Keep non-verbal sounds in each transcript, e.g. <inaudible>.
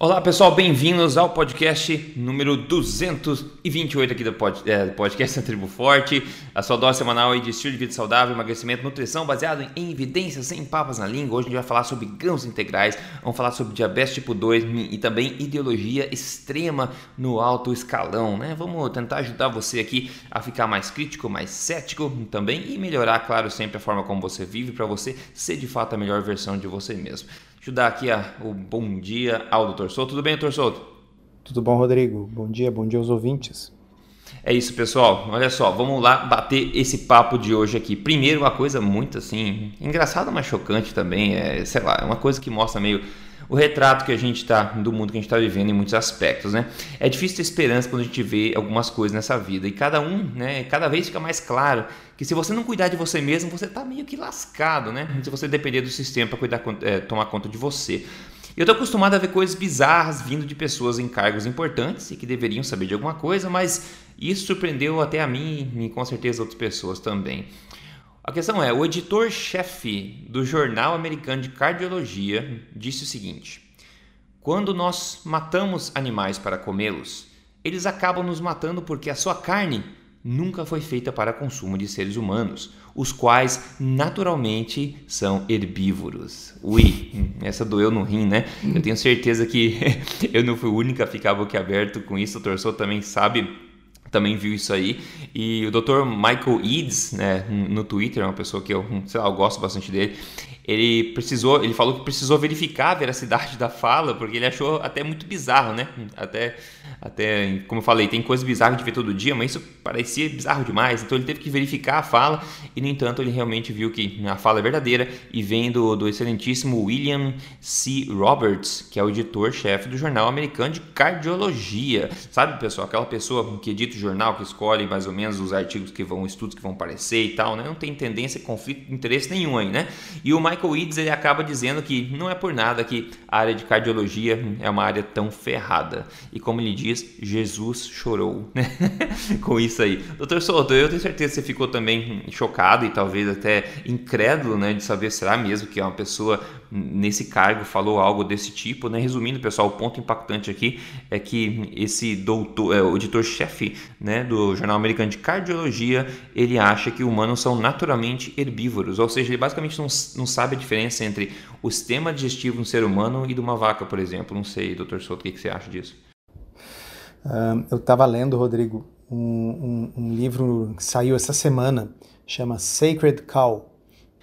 Olá pessoal, bem-vindos ao podcast número 228 aqui do pod, é, podcast da Tribo Forte, a sua dose semanal de estilo de vida saudável, emagrecimento, nutrição baseado em evidências sem papas na língua. Hoje a gente vai falar sobre grãos integrais, vamos falar sobre diabetes tipo 2 e também ideologia extrema no alto escalão, né? Vamos tentar ajudar você aqui a ficar mais crítico, mais cético também e melhorar, claro, sempre a forma como você vive para você ser de fato a melhor versão de você mesmo. Deixa eu dar aqui a, o bom dia ao Dr. Souto. Tudo bem, Dr. Souto? Tudo bom, Rodrigo? Bom dia, bom dia aos ouvintes. É isso, pessoal. Olha só, vamos lá bater esse papo de hoje aqui. Primeiro, uma coisa muito assim, engraçada, mas chocante também. É, sei lá, é uma coisa que mostra meio o retrato que a gente está do mundo que a gente está vivendo em muitos aspectos, né? É difícil ter esperança quando a gente vê algumas coisas nessa vida e cada um, né? Cada vez fica mais claro que se você não cuidar de você mesmo, você está meio que lascado, né? Se você depender do sistema para cuidar, é, tomar conta de você. Eu estou acostumado a ver coisas bizarras vindo de pessoas em cargos importantes e que deveriam saber de alguma coisa, mas isso surpreendeu até a mim e com certeza outras pessoas também. A questão é: o editor-chefe do Jornal Americano de Cardiologia disse o seguinte: quando nós matamos animais para comê-los, eles acabam nos matando porque a sua carne nunca foi feita para consumo de seres humanos, os quais naturalmente são herbívoros. Ui, essa doeu no rim, né? Eu tenho certeza que <laughs> eu não fui o único a ficar boquiaberto com isso, o torçou também sabe também viu isso aí. E o Dr. Michael Eads, né, no Twitter, é uma pessoa que eu, sei lá, eu gosto bastante dele ele precisou, ele falou que precisou verificar a veracidade da fala, porque ele achou até muito bizarro, né? Até, até como eu falei, tem coisas bizarras de ver todo dia, mas isso parecia bizarro demais, então ele teve que verificar a fala e, no entanto, ele realmente viu que a fala é verdadeira e vem do, do excelentíssimo William C. Roberts, que é o editor-chefe do jornal americano de cardiologia. Sabe, pessoal, aquela pessoa que edita o jornal, que escolhe mais ou menos os artigos que vão, estudos que vão aparecer e tal, né? Não tem tendência, conflito interesse nenhum aí, né? E o Mike Michael Eads ele acaba dizendo que não é por nada que a área de cardiologia é uma área tão ferrada. E como ele diz, Jesus chorou né? <laughs> com isso aí. Doutor Souto, eu tenho certeza que você ficou também chocado e talvez até incrédulo né, de saber será mesmo que é uma pessoa nesse cargo falou algo desse tipo. Né? Resumindo, pessoal, o ponto impactante aqui é que esse doutor, é, o editor-chefe né, do Jornal Americano de Cardiologia, ele acha que humanos são naturalmente herbívoros, ou seja, ele basicamente não, não sabe a diferença entre o sistema digestivo de um ser humano e de uma vaca, por exemplo. Não sei, doutor Souto, o que, você acha disso? Uh, eu estava lendo, Rodrigo, um, um, um, livro que saiu essa semana, chama Sacred Cow.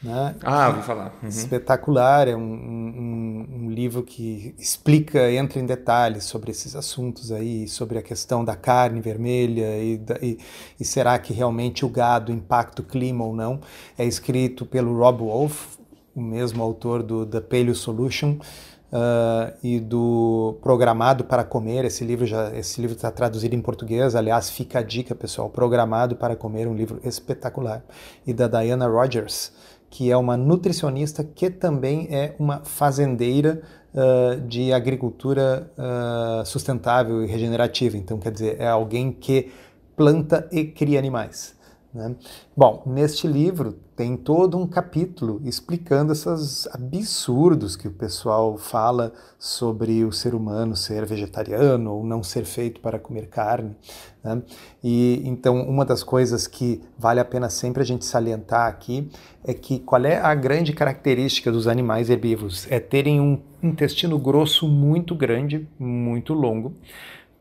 Né? Ah, vou falar. Uhum. Espetacular, é um, um, livro que explica, entra em detalhes sobre esses assuntos aí, sobre a questão da carne vermelha e, e, e será que realmente o gado impacta o clima ou não. É escrito pelo Rob Wolf, o mesmo autor do The Paleo Solution uh, e do Programado para Comer. Esse livro já, esse livro está traduzido em português. Aliás, fica a dica, pessoal. Programado para Comer, um livro espetacular. E da Diana Rogers, que é uma nutricionista que também é uma fazendeira uh, de agricultura uh, sustentável e regenerativa. Então, quer dizer, é alguém que planta e cria animais. Né? Bom, neste livro tem todo um capítulo explicando esses absurdos que o pessoal fala sobre o ser humano ser vegetariano ou não ser feito para comer carne. Né? E então uma das coisas que vale a pena sempre a gente salientar aqui é que qual é a grande característica dos animais herbívoros? É terem um intestino grosso muito grande, muito longo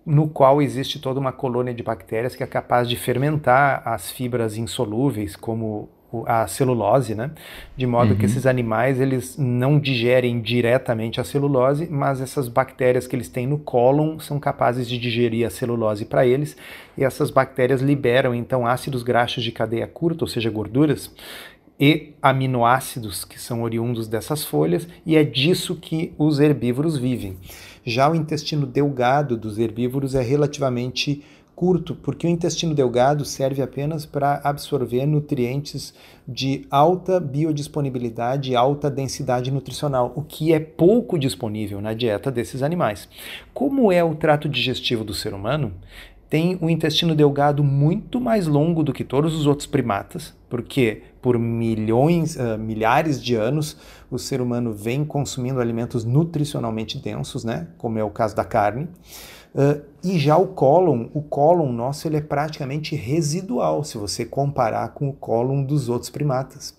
no qual existe toda uma colônia de bactérias que é capaz de fermentar as fibras insolúveis, como a celulose, né? De modo uhum. que esses animais eles não digerem diretamente a celulose, mas essas bactérias que eles têm no cólon são capazes de digerir a celulose para eles, e essas bactérias liberam então ácidos graxos de cadeia curta, ou seja, gorduras, e aminoácidos que são oriundos dessas folhas, e é disso que os herbívoros vivem. Já o intestino delgado dos herbívoros é relativamente curto, porque o intestino delgado serve apenas para absorver nutrientes de alta biodisponibilidade e alta densidade nutricional, o que é pouco disponível na dieta desses animais. Como é o trato digestivo do ser humano? Tem um intestino delgado muito mais longo do que todos os outros primatas, porque por milhões, uh, milhares de anos o ser humano vem consumindo alimentos nutricionalmente densos, né, como é o caso da carne. Uh, e já o cólon, o cólon nosso ele é praticamente residual se você comparar com o cólon dos outros primatas.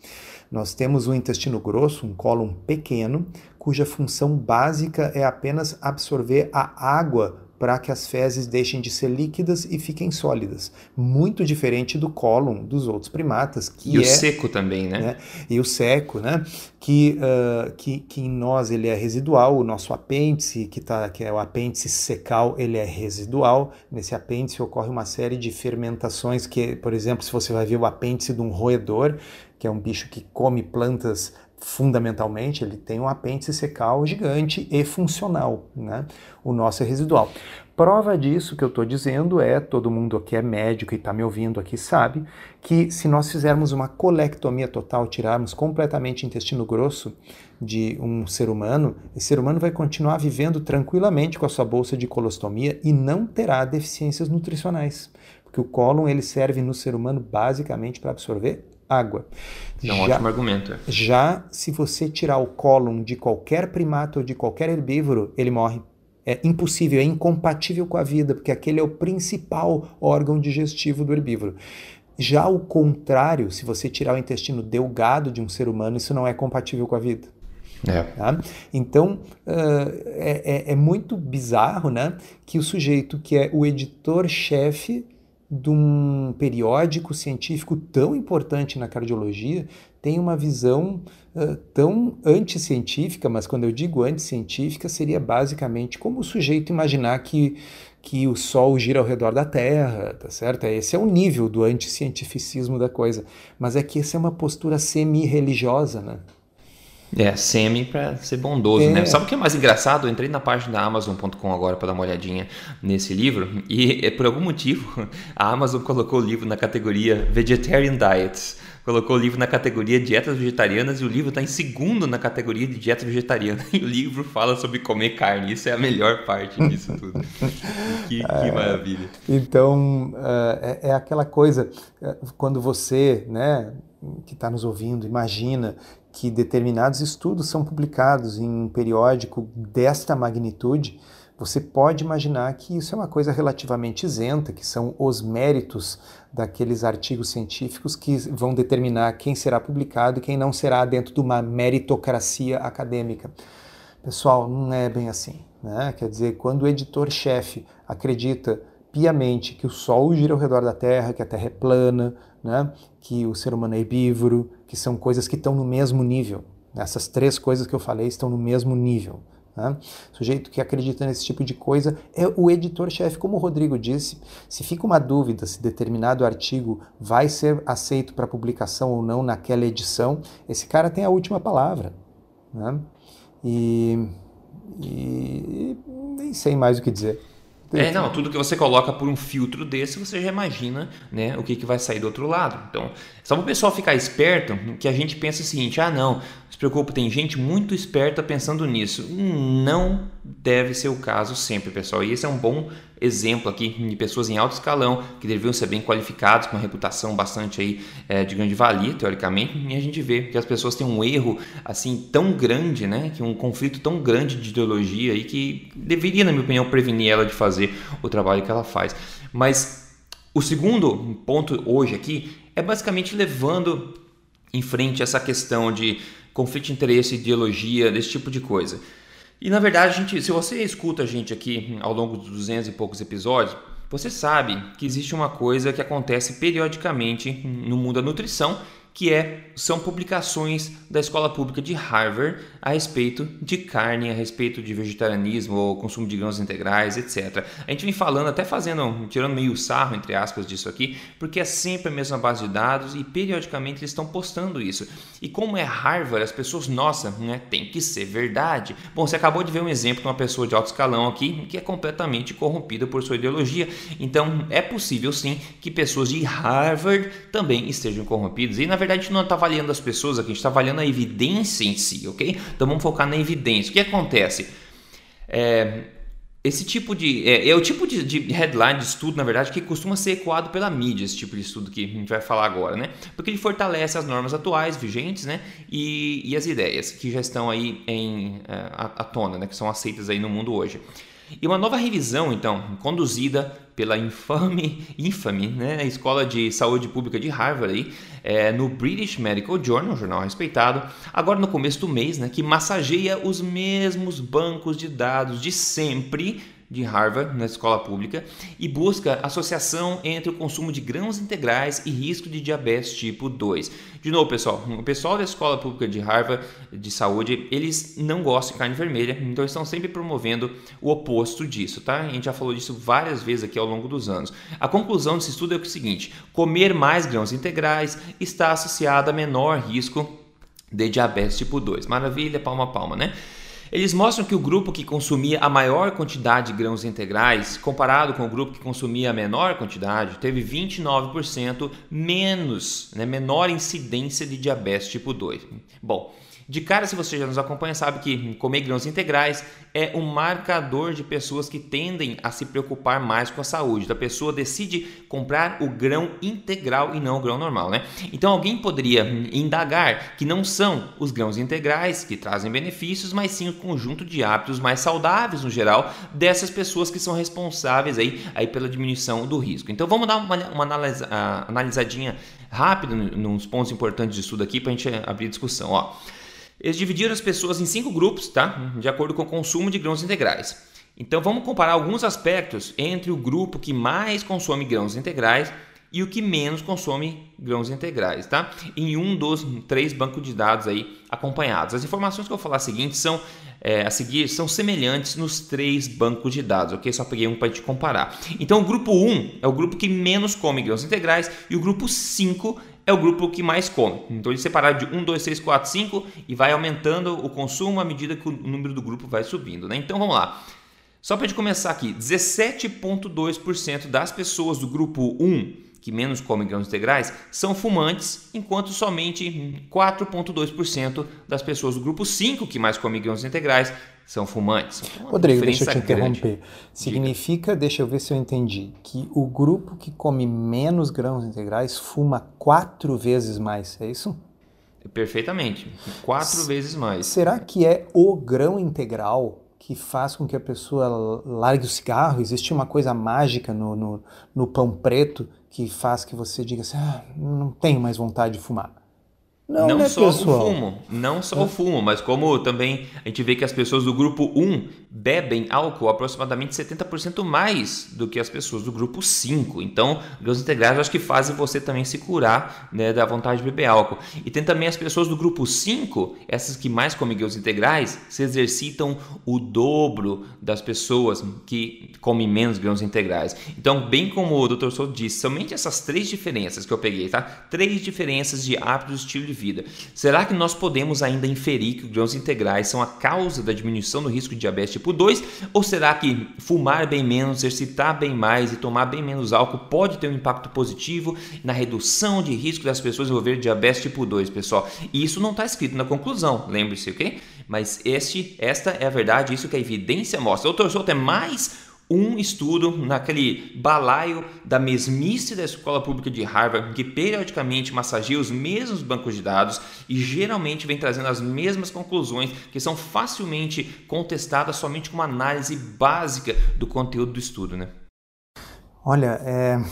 Nós temos um intestino grosso, um cólon pequeno, cuja função básica é apenas absorver a água para que as fezes deixem de ser líquidas e fiquem sólidas. Muito diferente do cólon dos outros primatas. Que e é, o seco também, né? né? E o seco, né? Que, uh, que, que em nós ele é residual, o nosso apêndice, que, tá, que é o apêndice secal, ele é residual. Nesse apêndice ocorre uma série de fermentações que, por exemplo, se você vai ver o apêndice de um roedor, que é um bicho que come plantas fundamentalmente, ele tem um apêndice secal gigante e funcional, né? O nosso é residual. Prova disso que eu estou dizendo é, todo mundo que é médico e está me ouvindo aqui sabe, que se nós fizermos uma colectomia total, tirarmos completamente intestino grosso de um ser humano, esse ser humano vai continuar vivendo tranquilamente com a sua bolsa de colostomia e não terá deficiências nutricionais, porque o cólon ele serve no ser humano basicamente para absorver água. É um já, ótimo argumento. É. Já se você tirar o cólon de qualquer primata ou de qualquer herbívoro, ele morre. É impossível, é incompatível com a vida, porque aquele é o principal órgão digestivo do herbívoro. Já o contrário, se você tirar o intestino delgado de um ser humano, isso não é compatível com a vida. É. Tá? Então, uh, é, é, é muito bizarro né, que o sujeito que é o editor-chefe de um periódico científico tão importante na cardiologia tem uma visão uh, tão anticientífica, mas quando eu digo anticientífica, seria basicamente como o sujeito imaginar que, que o Sol gira ao redor da Terra, tá certo? Esse é o nível do anticientificismo da coisa. Mas é que essa é uma postura semi-religiosa, né? É, semi para ser bondoso, né? é. né? Sabe o que é mais engraçado? Eu entrei na página da Amazon.com agora para dar uma olhadinha nesse livro e por algum motivo <laughs> a Amazon colocou o livro na categoria Vegetarian Diets. Colocou o livro na categoria Dietas Vegetarianas e o livro está em segundo na categoria de Dieta Vegetariana. <laughs> E o livro fala sobre comer carne. Isso é a melhor parte disso tudo. <laughs> que, que é, maravilha. Então, é, é aquela coisa, é, quando você, né, que está nos ouvindo, imagina que determinados estudos são publicados em um periódico desta magnitude, você pode imaginar que isso é uma coisa relativamente isenta, que são os méritos daqueles artigos científicos que vão determinar quem será publicado e quem não será dentro de uma meritocracia acadêmica. Pessoal, não é bem assim. Né? Quer dizer, quando o editor-chefe acredita piamente que o Sol gira ao redor da Terra, que a Terra é plana, né? que o ser humano é herbívoro, que são coisas que estão no mesmo nível. Essas três coisas que eu falei estão no mesmo nível. Né? O sujeito que acredita nesse tipo de coisa é o editor-chefe, como o Rodrigo disse. Se fica uma dúvida se determinado artigo vai ser aceito para publicação ou não naquela edição, esse cara tem a última palavra. Né? E, e, e nem sei mais o que dizer. É, não, tudo que você coloca por um filtro desse, você já imagina né, o que, que vai sair do outro lado. Então, só para o pessoal ficar esperto, que a gente pensa o seguinte: ah, não, se tem gente muito esperta pensando nisso. Não deve ser o caso sempre, pessoal. E esse é um bom exemplo aqui de pessoas em alto escalão que deveriam ser bem qualificados, com uma reputação bastante aí é, de grande valia, teoricamente. E a gente vê que as pessoas têm um erro assim tão grande, né? Que um conflito tão grande de ideologia aí que deveria, na minha opinião, prevenir ela de fazer o trabalho que ela faz. Mas o segundo ponto hoje aqui é basicamente levando em frente essa questão de conflito de interesse, ideologia, desse tipo de coisa. E na verdade, gente, se você escuta a gente aqui ao longo dos 200 e poucos episódios, você sabe que existe uma coisa que acontece periodicamente no mundo da nutrição que é, são publicações da escola pública de Harvard a respeito de carne, a respeito de vegetarianismo ou consumo de grãos integrais, etc. A gente vem falando, até fazendo, tirando meio sarro, entre aspas, disso aqui, porque é sempre a mesma base de dados e periodicamente eles estão postando isso. E como é Harvard, as pessoas, nossa, né, tem que ser verdade. Bom, você acabou de ver um exemplo de uma pessoa de alto escalão aqui que é completamente corrompida por sua ideologia. Então, é possível sim que pessoas de Harvard também estejam corrompidas. E na verdade, a gente não está avaliando as pessoas aqui, a gente está avaliando a evidência em si, ok? Então vamos focar na evidência. O que acontece? É, esse tipo de. É, é o tipo de, de, headline de estudo, na verdade, que costuma ser ecoado pela mídia, esse tipo de estudo que a gente vai falar agora, né? Porque ele fortalece as normas atuais, vigentes, né? E, e as ideias que já estão aí em, é, à, à tona, né? Que são aceitas aí no mundo hoje. E uma nova revisão, então, conduzida pela infame, infame né, Escola de Saúde Pública de Harvard, aí, é, no British Medical Journal, um jornal respeitado, agora no começo do mês, né, que massageia os mesmos bancos de dados de sempre de Harvard, na escola pública, e busca associação entre o consumo de grãos integrais e risco de diabetes tipo 2. De novo, pessoal, o pessoal da escola pública de Harvard de saúde, eles não gostam de carne vermelha, então estão sempre promovendo o oposto disso, tá? A gente já falou disso várias vezes aqui ao longo dos anos. A conclusão desse estudo é o seguinte: comer mais grãos integrais está associado a menor risco de diabetes tipo 2. Maravilha, palma palma, né? Eles mostram que o grupo que consumia a maior quantidade de grãos integrais, comparado com o grupo que consumia a menor quantidade, teve 29% menos, né, menor incidência de diabetes tipo 2. Bom, de cara, se você já nos acompanha, sabe que comer grãos integrais é um marcador de pessoas que tendem a se preocupar mais com a saúde. A pessoa decide comprar o grão integral e não o grão normal, né? Então alguém poderia indagar que não são os grãos integrais que trazem benefícios, mas sim o conjunto de hábitos mais saudáveis no geral dessas pessoas que são responsáveis aí, aí pela diminuição do risco. Então vamos dar uma, uma analisa, analisadinha rápida nos pontos importantes de estudo aqui para a gente abrir discussão. Ó. Eles dividiram as pessoas em cinco grupos, tá? De acordo com o consumo de grãos integrais. Então vamos comparar alguns aspectos entre o grupo que mais consome grãos integrais e o que menos consome grãos integrais, tá? Em um dos três bancos de dados aí acompanhados. As informações que eu vou falar seguinte são é, a seguir são semelhantes nos três bancos de dados, ok? Só peguei um para te comparar. Então o grupo 1 é o grupo que menos come grãos integrais e o grupo 5 é o grupo que mais come. Então eles separaram de 1, 2, 3, 4, 5 e vai aumentando o consumo à medida que o número do grupo vai subindo. Né? Então vamos lá. Só para a gente começar aqui, 17,2% das pessoas do grupo 1 que menos comem grãos integrais são fumantes, enquanto somente 4,2% das pessoas do grupo 5 que mais comem grãos integrais são fumantes. Rodrigo, deixa eu te interromper. Grande. Significa, Diga. deixa eu ver se eu entendi, que o grupo que come menos grãos integrais fuma quatro vezes mais, é isso? Perfeitamente, quatro S vezes mais. Será que é o grão integral que faz com que a pessoa largue o cigarro? Existe uma coisa mágica no, no, no pão preto que faz que você diga assim, ah, não tenho mais vontade de fumar? Não, não né, só pessoal? o fumo, não só é. o fumo, mas como também a gente vê que as pessoas do grupo 1 bebem álcool aproximadamente 70% mais do que as pessoas do grupo 5. Então, grãos integrais acho que fazem você também se curar né, da vontade de beber álcool. E tem também as pessoas do grupo 5, essas que mais comem grãos integrais, se exercitam o dobro das pessoas que comem menos grãos integrais. Então, bem como o Dr. Souto disse, somente essas três diferenças que eu peguei, tá? Três diferenças de hábitos estilo de vida. Será que nós podemos ainda inferir que os grãos integrais são a causa da diminuição do risco de diabetes tipo 2? Ou será que fumar bem menos, exercitar bem mais e tomar bem menos álcool pode ter um impacto positivo na redução de risco das pessoas desenvolver diabetes tipo 2, pessoal? E isso não está escrito na conclusão, lembre-se, ok? Mas este, esta é a verdade, isso que a evidência mostra. Doutor Souto mais um estudo naquele balaio da mesmice da escola pública de Harvard, que periodicamente massageia os mesmos bancos de dados e geralmente vem trazendo as mesmas conclusões que são facilmente contestadas somente com uma análise básica do conteúdo do estudo. Né? Olha, é,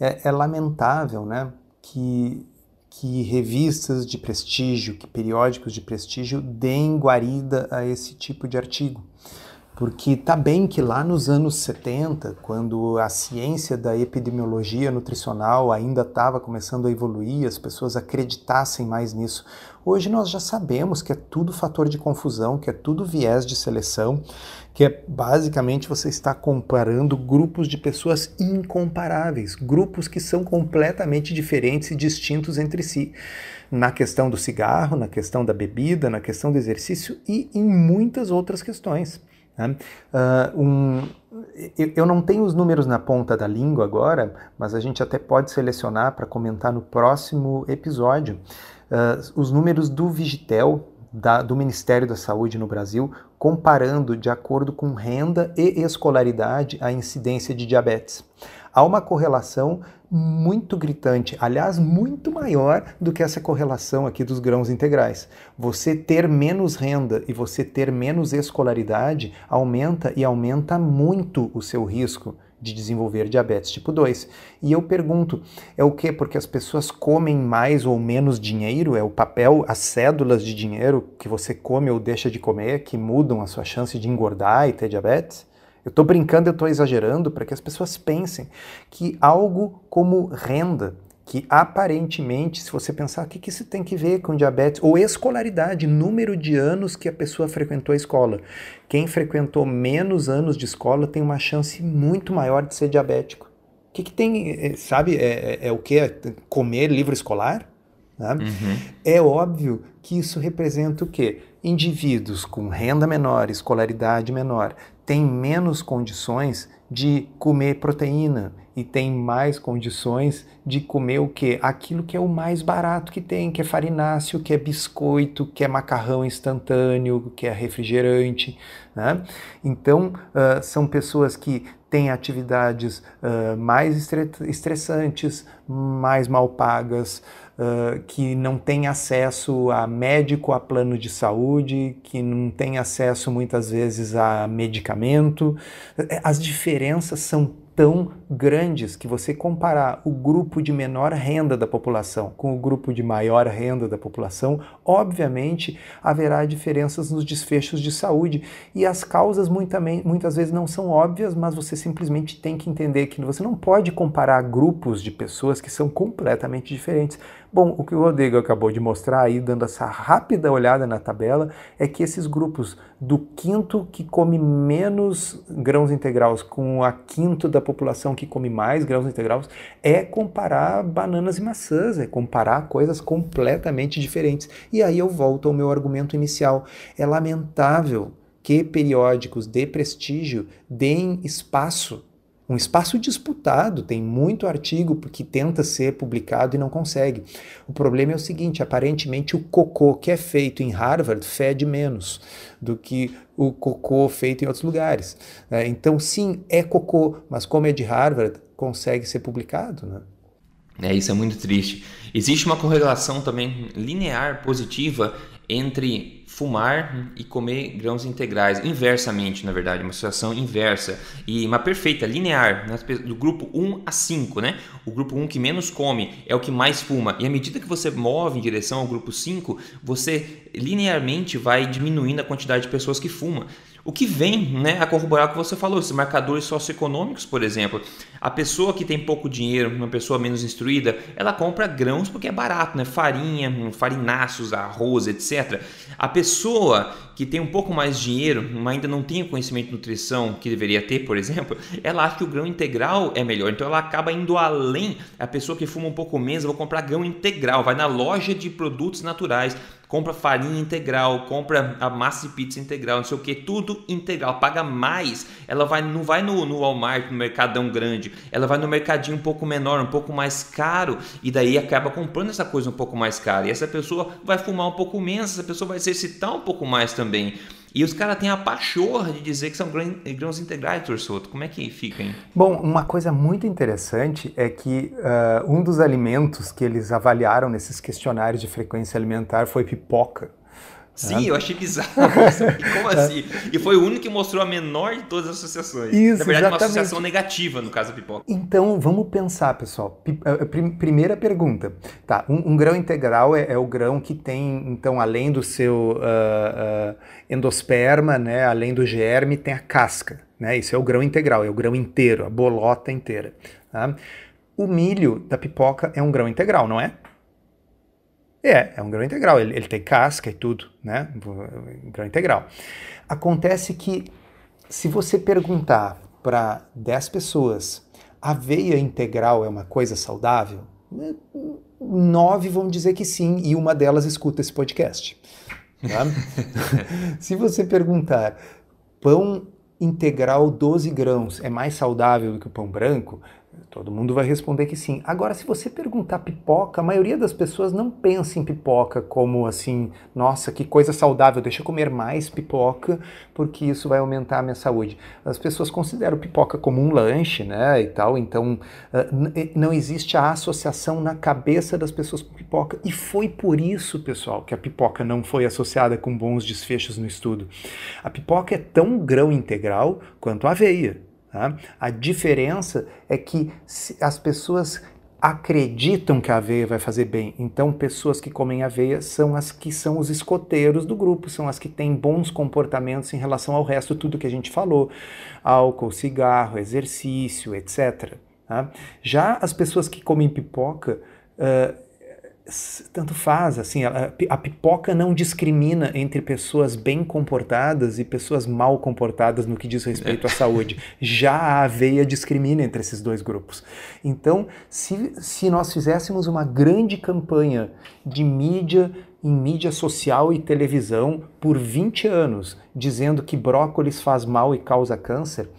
é, é lamentável né, que, que revistas de prestígio, que periódicos de prestígio deem guarida a esse tipo de artigo. Porque tá bem que lá nos anos 70, quando a ciência da epidemiologia nutricional ainda estava começando a evoluir, as pessoas acreditassem mais nisso. Hoje nós já sabemos que é tudo fator de confusão, que é tudo viés de seleção, que é basicamente você está comparando grupos de pessoas incomparáveis, grupos que são completamente diferentes e distintos entre si na questão do cigarro, na questão da bebida, na questão do exercício e em muitas outras questões. Né? Uh, um, eu não tenho os números na ponta da língua agora, mas a gente até pode selecionar para comentar no próximo episódio. Uh, os números do Vigitel, da, do Ministério da Saúde no Brasil, comparando de acordo com renda e escolaridade a incidência de diabetes. Há uma correlação muito gritante, aliás, muito maior do que essa correlação aqui dos grãos integrais. Você ter menos renda e você ter menos escolaridade aumenta e aumenta muito o seu risco de desenvolver diabetes tipo 2. E eu pergunto, é o que? Porque as pessoas comem mais ou menos dinheiro? É o papel, as cédulas de dinheiro que você come ou deixa de comer que mudam a sua chance de engordar e ter diabetes? Eu estou brincando, eu estou exagerando para que as pessoas pensem que algo como renda, que aparentemente, se você pensar o que, que isso tem que ver com diabetes, ou escolaridade, número de anos que a pessoa frequentou a escola. Quem frequentou menos anos de escola tem uma chance muito maior de ser diabético. O que, que tem, eh, sabe, é, é, é o que? Comer livro escolar? Né? Uhum. É óbvio que isso representa o quê? Indivíduos com renda menor, escolaridade menor, têm menos condições de comer proteína e tem mais condições de comer o que? Aquilo que é o mais barato que tem, que é farináceo, que é biscoito, que é macarrão instantâneo, que é refrigerante. Né? Então, uh, são pessoas que têm atividades uh, mais estressantes, mais mal pagas, que não têm acesso a médico, a plano de saúde, que não têm acesso muitas vezes a medicamento. As diferenças são tão grandes que você comparar o grupo de menor renda da população com o grupo de maior renda da população, obviamente haverá diferenças nos desfechos de saúde e as causas muitas vezes não são óbvias, mas você simplesmente tem que entender que você não pode comparar grupos de pessoas que são completamente diferentes. Bom, o que o Rodrigo acabou de mostrar aí, dando essa rápida olhada na tabela, é que esses grupos do quinto que come menos grãos integrais com a quinto da população que come mais grãos integrais é comparar bananas e maçãs, é comparar coisas completamente diferentes. E aí eu volto ao meu argumento inicial. É lamentável que periódicos de prestígio deem espaço um espaço disputado, tem muito artigo que tenta ser publicado e não consegue. O problema é o seguinte: aparentemente o cocô que é feito em Harvard fede menos do que o cocô feito em outros lugares. É, então, sim, é cocô, mas como é de Harvard, consegue ser publicado. Né? É, isso é muito triste. Existe uma correlação também linear positiva entre fumar e comer grãos integrais, inversamente, na verdade, uma situação inversa e uma perfeita, linear, né? do grupo 1 a 5, né? O grupo 1 que menos come é o que mais fuma, e à medida que você move em direção ao grupo 5, você linearmente vai diminuindo a quantidade de pessoas que fumam. O que vem né, a corroborar o que você falou, esses marcadores socioeconômicos, por exemplo. A pessoa que tem pouco dinheiro, uma pessoa menos instruída, ela compra grãos porque é barato, né? Farinha, farináceos, arroz, etc. A pessoa que tem um pouco mais de dinheiro, mas ainda não tem o conhecimento de nutrição que deveria ter, por exemplo, ela acha que o grão integral é melhor. Então ela acaba indo além. A pessoa que fuma um pouco menos, vou comprar grão integral, vai na loja de produtos naturais compra farinha integral, compra a massa de pizza integral, não sei o que, tudo integral, paga mais. Ela vai, não vai no, no Walmart, no Mercadão grande, ela vai no mercadinho um pouco menor, um pouco mais caro, e daí acaba comprando essa coisa um pouco mais cara. E essa pessoa vai fumar um pouco menos, essa pessoa vai se excitar um pouco mais também. E os caras têm a pachorra de dizer que são grãos integrais, Torsoto. Como é que fica, hein? Bom, uma coisa muito interessante é que uh, um dos alimentos que eles avaliaram nesses questionários de frequência alimentar foi pipoca. Sim, eu achei bizarro. <laughs> Como assim? E foi o único que mostrou a menor de todas as associações. Isso, Na verdade, exatamente. uma associação negativa, no caso da pipoca. Então, vamos pensar, pessoal. Eh, primeira pergunta. Tá, um, um grão integral é, é, o grão que tem, então, além do seu uh, uh, endosperma, né, além do germe, tem a casca. Né? Isso é o grão integral, é o grão inteiro, a bolota inteira. Tá? O milho da pipoca é um grão integral, não é? É, é um grão integral, ele, ele tem casca e tudo, né? Um grão integral. Acontece que se você perguntar para 10 pessoas, aveia integral é uma coisa saudável? Nove vão dizer que sim, e uma delas escuta esse podcast. Tá? <laughs> se você perguntar, pão integral 12 grãos é mais saudável do que o pão branco? Todo mundo vai responder que sim. Agora, se você perguntar pipoca, a maioria das pessoas não pensa em pipoca como assim, nossa, que coisa saudável, deixa eu comer mais pipoca, porque isso vai aumentar a minha saúde. As pessoas consideram pipoca como um lanche, né, e tal, então não existe a associação na cabeça das pessoas com pipoca. E foi por isso, pessoal, que a pipoca não foi associada com bons desfechos no estudo. A pipoca é tão grão integral quanto a aveia. Tá? A diferença é que as pessoas acreditam que a aveia vai fazer bem. Então, pessoas que comem aveia são as que são os escoteiros do grupo, são as que têm bons comportamentos em relação ao resto, tudo que a gente falou: álcool, cigarro, exercício, etc. Tá? Já as pessoas que comem pipoca. Uh, tanto faz, assim, a, a, pipoca não discrimina entre pessoas bem comportadas e pessoas mal comportadas no que diz respeito à saúde. Já a aveia discrimina entre esses dois grupos. Então, se, se nós fizéssemos uma grande campanha de mídia em mídia social e televisão por 20 anos, dizendo que brócolis faz mal e causa câncer,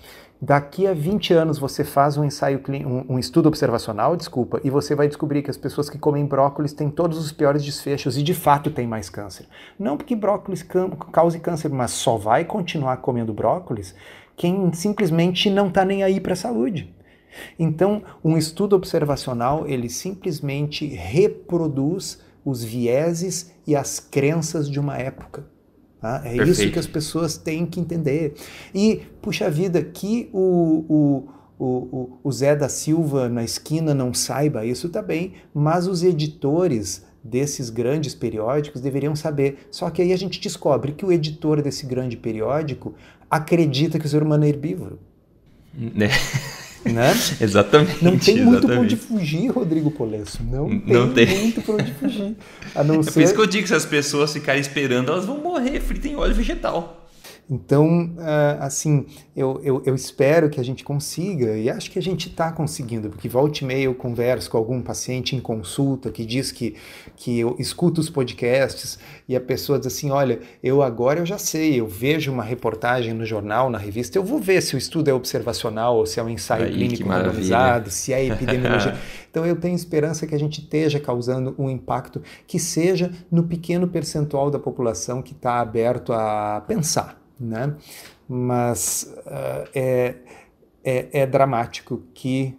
Daqui a 20 anos você faz um ensaio, um, um, estudo observacional, desculpa, e você vai descobrir que as pessoas que comem brócolis têm todos os piores desfechos e de fato têm mais câncer. Não porque brócolis cause câncer, mas só vai continuar comendo brócolis quem simplesmente não está nem aí para a saúde. Então, um estudo observacional, ele simplesmente reproduz os vieses e as crenças de uma época. Tá? É Perfeito. isso que as pessoas têm que entender. E, puxa vida, que o, o, o, o Zé da Silva na esquina não saiba isso também, tá mas os editores desses grandes periódicos deveriam saber. Só que aí a gente descobre que o editor desse grande periódico acredita que o ser humano é herbívoro. Né? <laughs> Né? <laughs> exatamente. Não tem muito para onde fugir, Rodrigo Polesso. Não, não tem, tem, muito para onde fugir. A <laughs> não é ser... por isso que eu digo que se as pessoas ficarem esperando, elas vão morrer fritas em óleo vegetal. Então, uh, assim, eu, eu, eu, espero que a gente consiga, e acho que a gente está conseguindo, porque volta e meia eu converso com algum paciente em consulta que diz que, que eu escuto os podcasts e a pessoa diz assim: olha, eu agora eu já sei, eu vejo uma reportagem no jornal, na revista, eu vou ver se o estudo é observacional ou se é um ensaio Aí, clínico randomizado, se é epidemiologia. <laughs> então eu tenho esperança que a gente esteja causando um impacto que seja no pequeno percentual da população que está aberto a pensar né? Mas uh, é, é, é, dramático que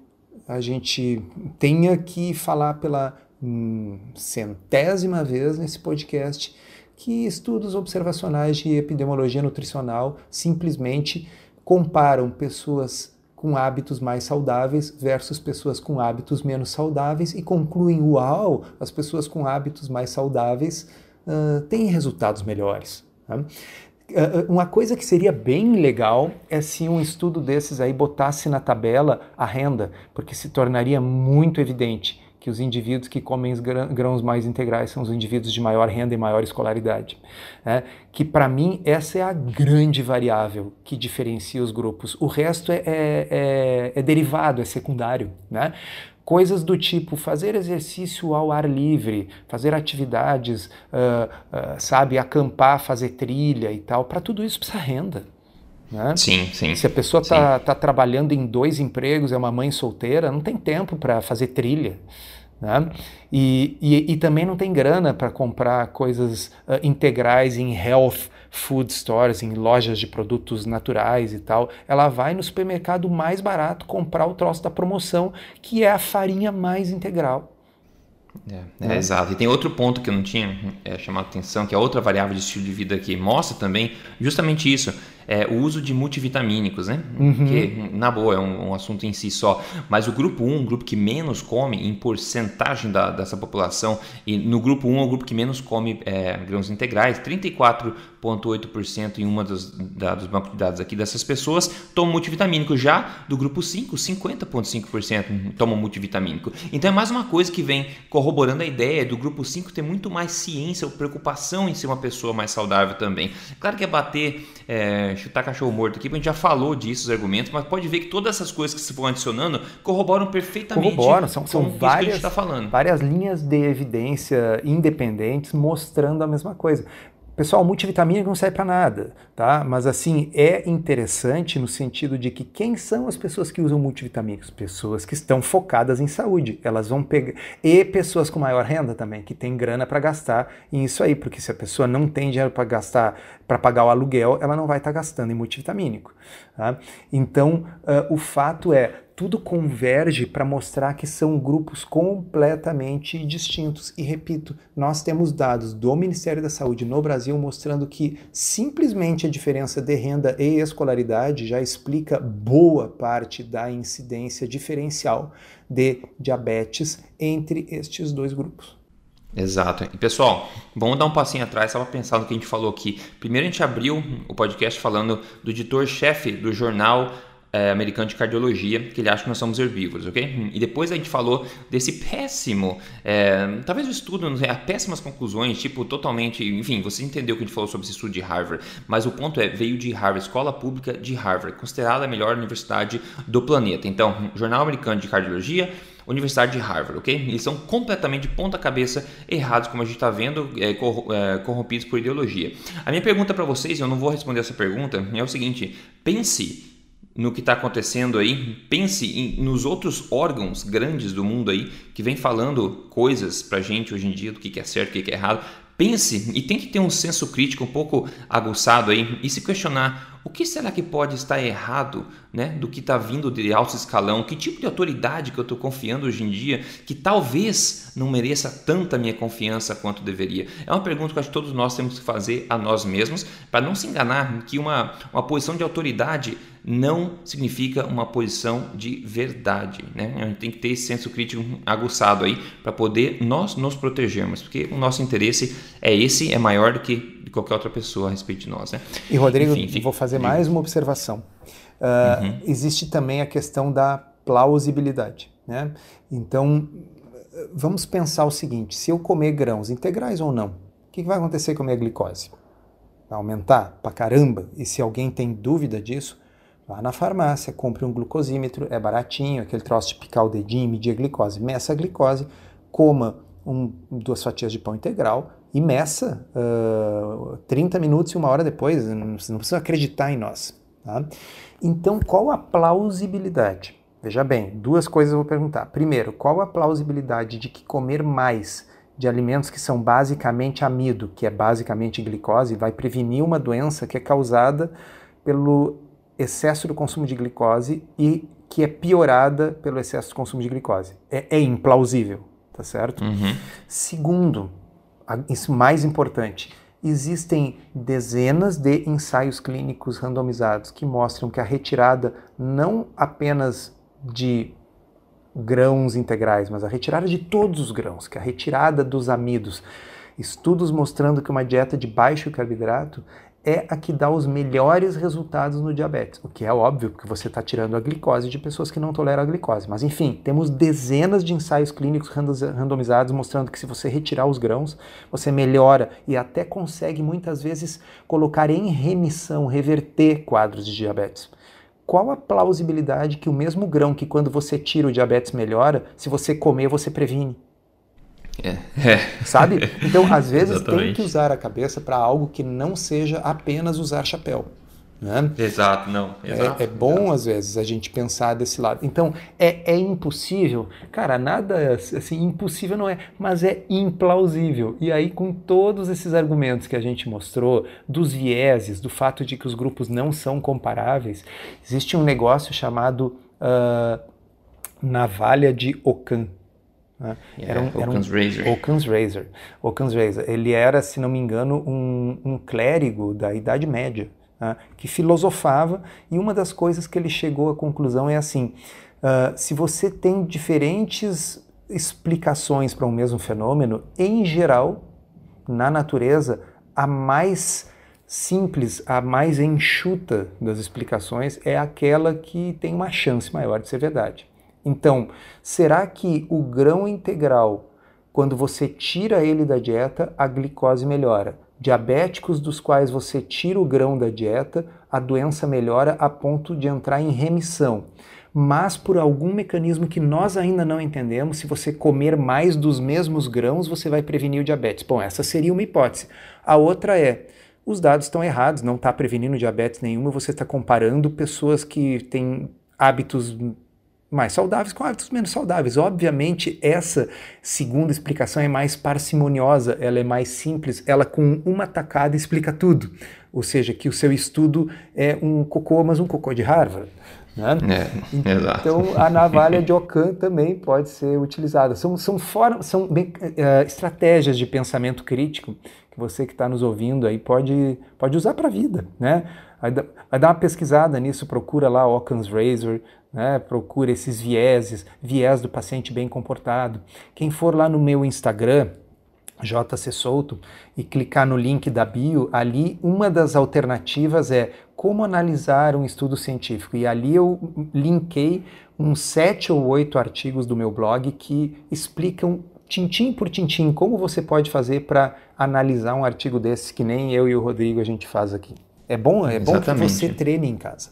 a gente tenha que falar pela hum, centésima vez nesse podcast que estudos observacionais de epidemiologia nutricional simplesmente comparam pessoas com hábitos mais saudáveis versus pessoas com hábitos menos saudáveis e concluem: uau, as pessoas com hábitos mais saudáveis uh, têm resultados melhores. Tá? Eh, eh, uma coisa que seria bem legal é se um estudo desses aí botasse na tabela a renda, porque se tornaria muito evidente que os indivíduos que comem os grãos mais integrais são os indivíduos de maior renda e maior escolaridade. É, que para mim essa é a grande variável que diferencia os grupos. O resto é, é, é, é derivado, é secundário. Né? Coisas do tipo fazer exercício ao ar livre, fazer atividades, uh, uh, sabe, acampar, fazer trilha e tal. Para tudo isso precisa renda. Né? Sim, sim. Se a pessoa está tá trabalhando em dois empregos, é uma mãe solteira, não tem tempo para fazer trilha. Né? E, e, e, também não tem grana para comprar coisas uh, integrais em health food stores, em lojas de produtos naturais e tal. Ela vai no supermercado mais barato comprar o troço da promoção, que é a farinha mais integral. É, é, exato. E tem outro ponto que eu não tinha é, chamado atenção, que é outra variável de estilo de vida que mostra também justamente isso é, o uso de multivitamínicos, né? Uhum. Que, na boa, é um, um, assunto em si só. Mas o grupo 1, o grupo que menos come em porcentagem da, dessa população, e no grupo 1 é o grupo que menos come é, grãos integrais, 34,8% em uma dos dados bancos de dados aqui dessas pessoas tomam multivitamínico. Já do grupo 5, 50,5% tomam multivitamínico. Então é mais uma coisa que vem corroborando a ideia do grupo 5 ter muito mais ciência ou preocupação em ser uma pessoa mais saudável também. Claro que é bater. É, chutar cachorro morto aqui, porque a gente já falou disso, os argumentos, mas pode ver que todas essas coisas que se vão adicionando corroboram perfeitamente. Corroboram, são, são várias, tá várias linhas de evidência independentes mostrando a mesma coisa. Pessoal, multivitamínico não serve para nada, tá? Mas assim, é interessante no sentido de que quem são as pessoas que usam multivitamínicos? Pessoas que estão focadas em saúde. Elas vão pegar e pessoas com maior renda também, que têm grana para gastar em isso aí, porque se a pessoa não tem dinheiro para gastar para pagar o aluguel, ela não vai estar tá gastando em multivitamínico. Tá? Então, uh, o fato é tudo converge para mostrar que são grupos completamente distintos. E repito, nós temos dados do Ministério da Saúde no Brasil mostrando que simplesmente a diferença de renda e escolaridade já explica boa parte da incidência diferencial de diabetes entre estes dois grupos. Exato. E pessoal, vamos dar um passinho atrás, estava pensando no que a gente falou aqui. Primeiro a gente abriu o podcast falando do editor-chefe do jornal é, americano de cardiologia, que ele acha que nós somos herbívoros, ok? E depois a gente falou desse péssimo, é, talvez o estudo, não sei, péssimas conclusões, tipo, totalmente, enfim, você entendeu que a gente falou sobre esse estudo de Harvard, mas o ponto é, veio de Harvard, escola pública de Harvard, considerada a melhor universidade do planeta. Então, Jornal Americano de Cardiologia, Universidade de Harvard, ok? Eles são completamente de ponta cabeça errados, como a gente está vendo, é, é, corrompidos por ideologia. A minha pergunta para vocês, eu não vou responder essa pergunta, é o seguinte: pense no que está acontecendo aí, pense em, nos outros órgãos grandes do mundo aí que vem falando coisas para gente hoje em dia do que, é certo, o que é errado. Pense e tem que ter um senso crítico um pouco aguçado aí e se questionar o que será que pode estar errado né, do que está vindo de alto escalão, que tipo de autoridade que eu estou confiando hoje em dia, que talvez não mereça tanta minha confiança quanto deveria. É uma pergunta que acho que todos nós temos que fazer a nós mesmos para não se enganar que uma, uma posição de autoridade não significa uma posição de verdade. Né? A gente tem que ter esse senso crítico aguçado aí para poder nós nos protegermos, porque o nosso interesse é esse, é maior do que de qualquer outra pessoa a respeito de nós. Né? E Rodrigo, Enfim, vou fazer mais uma observação. Uh, uhum. Existe também a questão da plausibilidade. Né? Então, vamos pensar o seguinte: se eu comer grãos integrais ou não, o que vai acontecer com a minha glicose? Vai aumentar para caramba? E se alguém tem dúvida disso, vá na farmácia, compre um glucosímetro, é baratinho, aquele troço de picar o dedinho e medir a glicose. Meça a glicose, coma um, duas fatias de pão integral e meça uh, 30 minutos e uma hora depois. Não, não precisa acreditar em nós. Tá? Então, qual a plausibilidade? Veja bem, duas coisas eu vou perguntar. Primeiro, qual a plausibilidade de que comer mais de alimentos que são basicamente amido, que é basicamente glicose, vai prevenir uma doença que é causada pelo excesso do consumo de glicose e que é piorada pelo excesso de consumo de glicose. É, é implausível, tá certo? Uhum. Segundo, isso mais importante, existem dezenas de ensaios clínicos randomizados que mostram que a retirada não apenas de grãos integrais, mas a retirada de todos os grãos, que é a retirada dos amidos, estudos mostrando que uma dieta de baixo carboidrato é a que dá os melhores resultados no diabetes, o que é óbvio, porque você está tirando a glicose de pessoas que não toleram a glicose. Mas enfim, temos dezenas de ensaios clínicos randomizados mostrando que se você retirar os grãos, você melhora e até consegue muitas vezes colocar em remissão, reverter quadros de diabetes. Qual a plausibilidade que o mesmo grão que quando você tira o diabetes melhora, se você comer, você previne? É. é. Sabe? Então, às <laughs> vezes, tem que usar a cabeça para algo que não seja apenas usar chapéu. Né? Exato, não. Exato, é, é, bom, às vezes, a gente pensar desse lado. Então, é, é impossível? Cara, nada assim, impossível não é, mas é implausível. E aí, com todos esses argumentos que a gente mostrou, dos vieses, do fato de que os grupos não são comparáveis, existe um negócio chamado uh, navalha de Ockham. Né? Era um, era um, Razor. Occam's Razor. Occam's Razor. Ele era, se não me engano, um, um clérigo da Idade Média né? que filosofava e uma das coisas que ele chegou à conclusão é assim: uh, se você tem diferentes explicações para um mesmo fenômeno, em geral, na natureza, a mais simples, a mais enxuta das explicações é aquela que tem uma chance maior de ser verdade. Então, será que o grão integral, quando você tira ele da dieta, a glicose melhora? diabéticos dos quais você tira o grão da dieta, a doença melhora a ponto de entrar em remissão. Mas por algum mecanismo que nós ainda não entendemos, se você comer mais dos mesmos grãos, você vai prevenir o diabetes. Bom, essa seria uma hipótese. A outra é, os dados estão errados, não está prevenindo diabetes nenhuma, você está comparando pessoas que têm hábitos mais saudáveis com hábitos menos saudáveis. Obviamente, essa segunda explicação é mais parcimoniosa, ela é mais simples, ela com uma tacada explica tudo. Ou seja, que o seu estudo é um cocô, mas um cocô de Harvard. Né? É, então, a navalha de Ockham também pode ser utilizada. São, são, formas, são bem, uh, estratégias de pensamento crítico que você que está nos ouvindo aí pode, pode usar para a vida. Né? Vai, vai dar uma pesquisada nisso, procura lá Occam's Razor, né? procura esses vieses, viés do paciente bem comportado. Quem for lá no meu Instagram, JC Souto, e clicar no link da bio, ali uma das alternativas é como analisar um estudo científico. E ali eu linkei uns sete ou oito artigos do meu blog que explicam tintim por tintim como você pode fazer para analisar um artigo desse que nem eu e o Rodrigo a gente faz aqui. É bom, é bom que você treine em casa.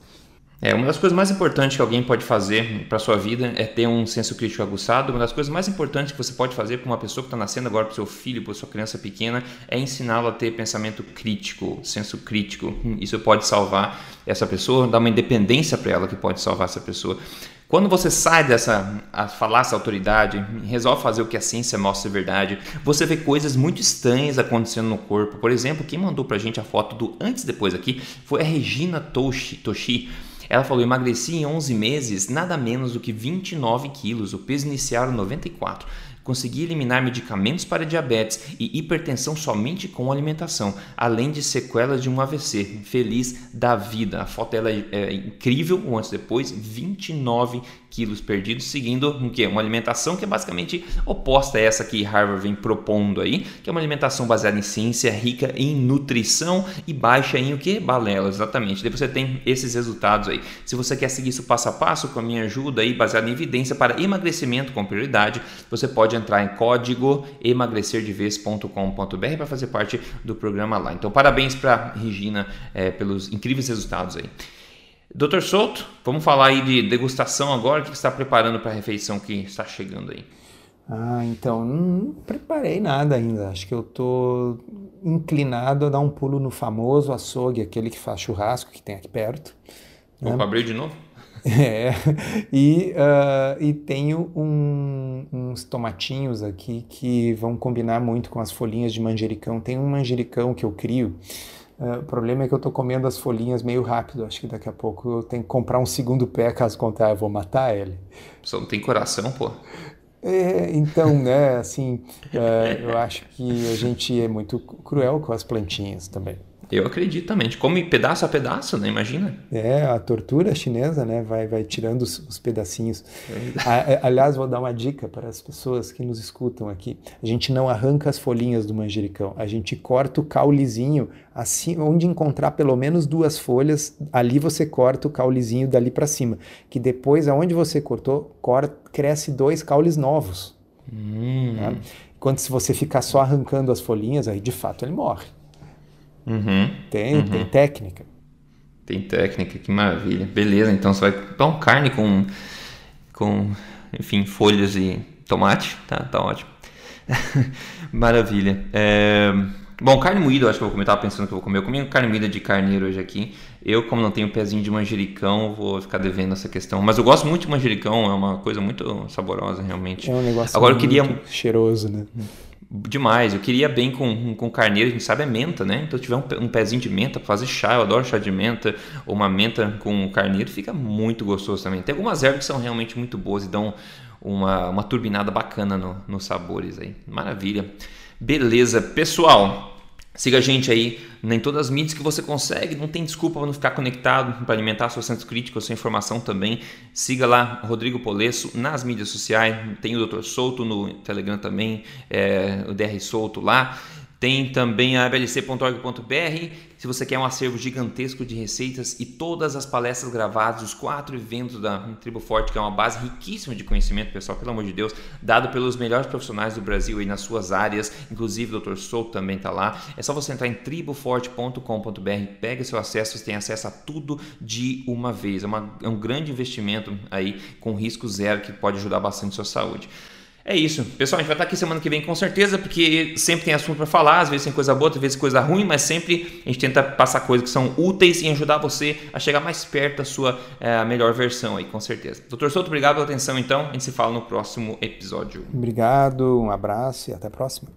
É, uma das coisas mais importantes que alguém pode fazer para sua vida é ter um senso crítico aguçado. Uma das coisas mais importantes que você pode fazer para uma pessoa que está nascendo agora, para seu filho, para sua criança pequena, é ensiná-lo a ter pensamento crítico, senso crítico. Isso pode salvar essa pessoa, dar uma independência para ela que pode salvar essa pessoa. Quando você sai dessa a falácia autoridade, resolve fazer o que a ciência mostra verdade, você vê coisas muito estranhas acontecendo no corpo. Por exemplo, quem mandou pra gente a foto do antes e depois aqui foi a Regina Toshi. Toshi ela falou: emagreci em 11 meses nada menos do que 29 quilos, o peso inicial era 94 consegui eliminar medicamentos para diabetes e hipertensão somente com alimentação, além de sequelas de um AVC. Feliz da vida. A foto dela é, é incrível, o antes e depois, 29 quilos perdidos, seguindo um quê? uma alimentação que é basicamente oposta a essa que Harvard vem propondo aí, que é uma alimentação baseada em ciência, rica em nutrição e baixa em o que? Balela, exatamente. Daí você tem esses resultados aí. Se você quer seguir isso passo a passo com a minha ajuda aí, baseada em evidência para emagrecimento com prioridade, você pode entrar em código emagrecerdeves.com.br para fazer parte do programa lá. Então, parabéns para Regina é, pelos incríveis resultados aí. Doutor Souto, vamos falar aí de degustação agora. O que você está preparando para a refeição que está chegando aí? Ah, então, não preparei nada ainda. Acho que eu estou inclinado a dar um pulo no famoso açougue, aquele que faz churrasco que tem aqui perto. Vou né? abrir de novo? <laughs> É, e, uh, e tenho um, uns tomatinhos aqui que vão combinar muito com as folhinhas de manjericão. Tem um manjericão que eu crio. Uh, o problema é que eu estou comendo as folhinhas meio rápido. Acho que daqui a pouco eu tenho que comprar um segundo pé, caso contrário, eu vou matar ele. Só não tem coração, pô. É, então, né, assim, uh, eu acho que a gente é muito cruel com as plantinhas também. Eu acredito também. A gente come pedaço a pedaço, né? Imagina. É, a tortura chinesa, né? Vai, vai tirando os, os pedacinhos. É. aliás, vou dar uma dica para as pessoas que nos escutam aqui. A gente não arranca as folhinhas do manjericão. A gente corta o caulezinho, assim, onde encontrar pelo menos duas folhas, ali você corta o caulezinho dali para cima. Que depois, aonde você cortou, corta, cresce dois caules novos. Hum. Tá? Enquanto se você ficar só arrancando as folhinhas, aí de fato ele morre. Uhum, tem, uhum. tem técnica. Tem técnica, que maravilha. Beleza, então você vai pão carne com, com enfim, folhas e tomate, tá, tá ótimo. <laughs> maravilha. É... Bom, carne moída, acho que eu vou comer, tava pensando que eu vou comer. Eu comi carne moída de carneiro hoje aqui. Eu, como não tenho pezinho de manjericão, vou ficar devendo essa questão. Mas eu gosto muito de manjericão, é uma coisa muito saborosa, realmente. É um negócio Agora, eu queria... cheiroso, né? Demais. Eu queria bem com, com carneiro, a gente sabe é menta, né? Então, se tiver um, um pezinho de menta para fazer chá, eu adoro chá de menta, ou uma menta com carneiro, fica muito gostoso também. Tem algumas ervas que são realmente muito boas e dão uma, uma turbinada bacana no, nos sabores aí. Maravilha. Beleza, pessoal. Siga a gente aí em todas as mídias que você consegue, não tem desculpa para não ficar conectado, para alimentar seu centro crítico, sua informação também. Siga lá Rodrigo Polesso nas mídias sociais, tem o Dr. Souto no Telegram também, é, o DR Souto lá. Tem também a ablc.org.br, se você quer um acervo gigantesco de receitas e todas as palestras gravadas, os quatro eventos da Tribo Forte, que é uma base riquíssima de conhecimento, pessoal, pelo amor de Deus, dado pelos melhores profissionais do Brasil e nas suas áreas, inclusive o Dr. Souto também está lá. É só você entrar em triboforte.com.br, pega seu acesso, você tem acesso a tudo de uma vez. É, uma, é um grande investimento aí com risco zero que pode ajudar bastante a sua saúde. É isso. Pessoal, a gente vai estar aqui semana que vem com certeza, porque sempre tem assunto para falar, às vezes tem coisa boa, às vezes coisa ruim, mas sempre a gente tenta passar coisas que são úteis e ajudar você a chegar mais perto da sua é, melhor versão aí, com certeza. Doutor Souto, obrigado pela atenção então. A gente se fala no próximo episódio. Obrigado, um abraço e até a próxima.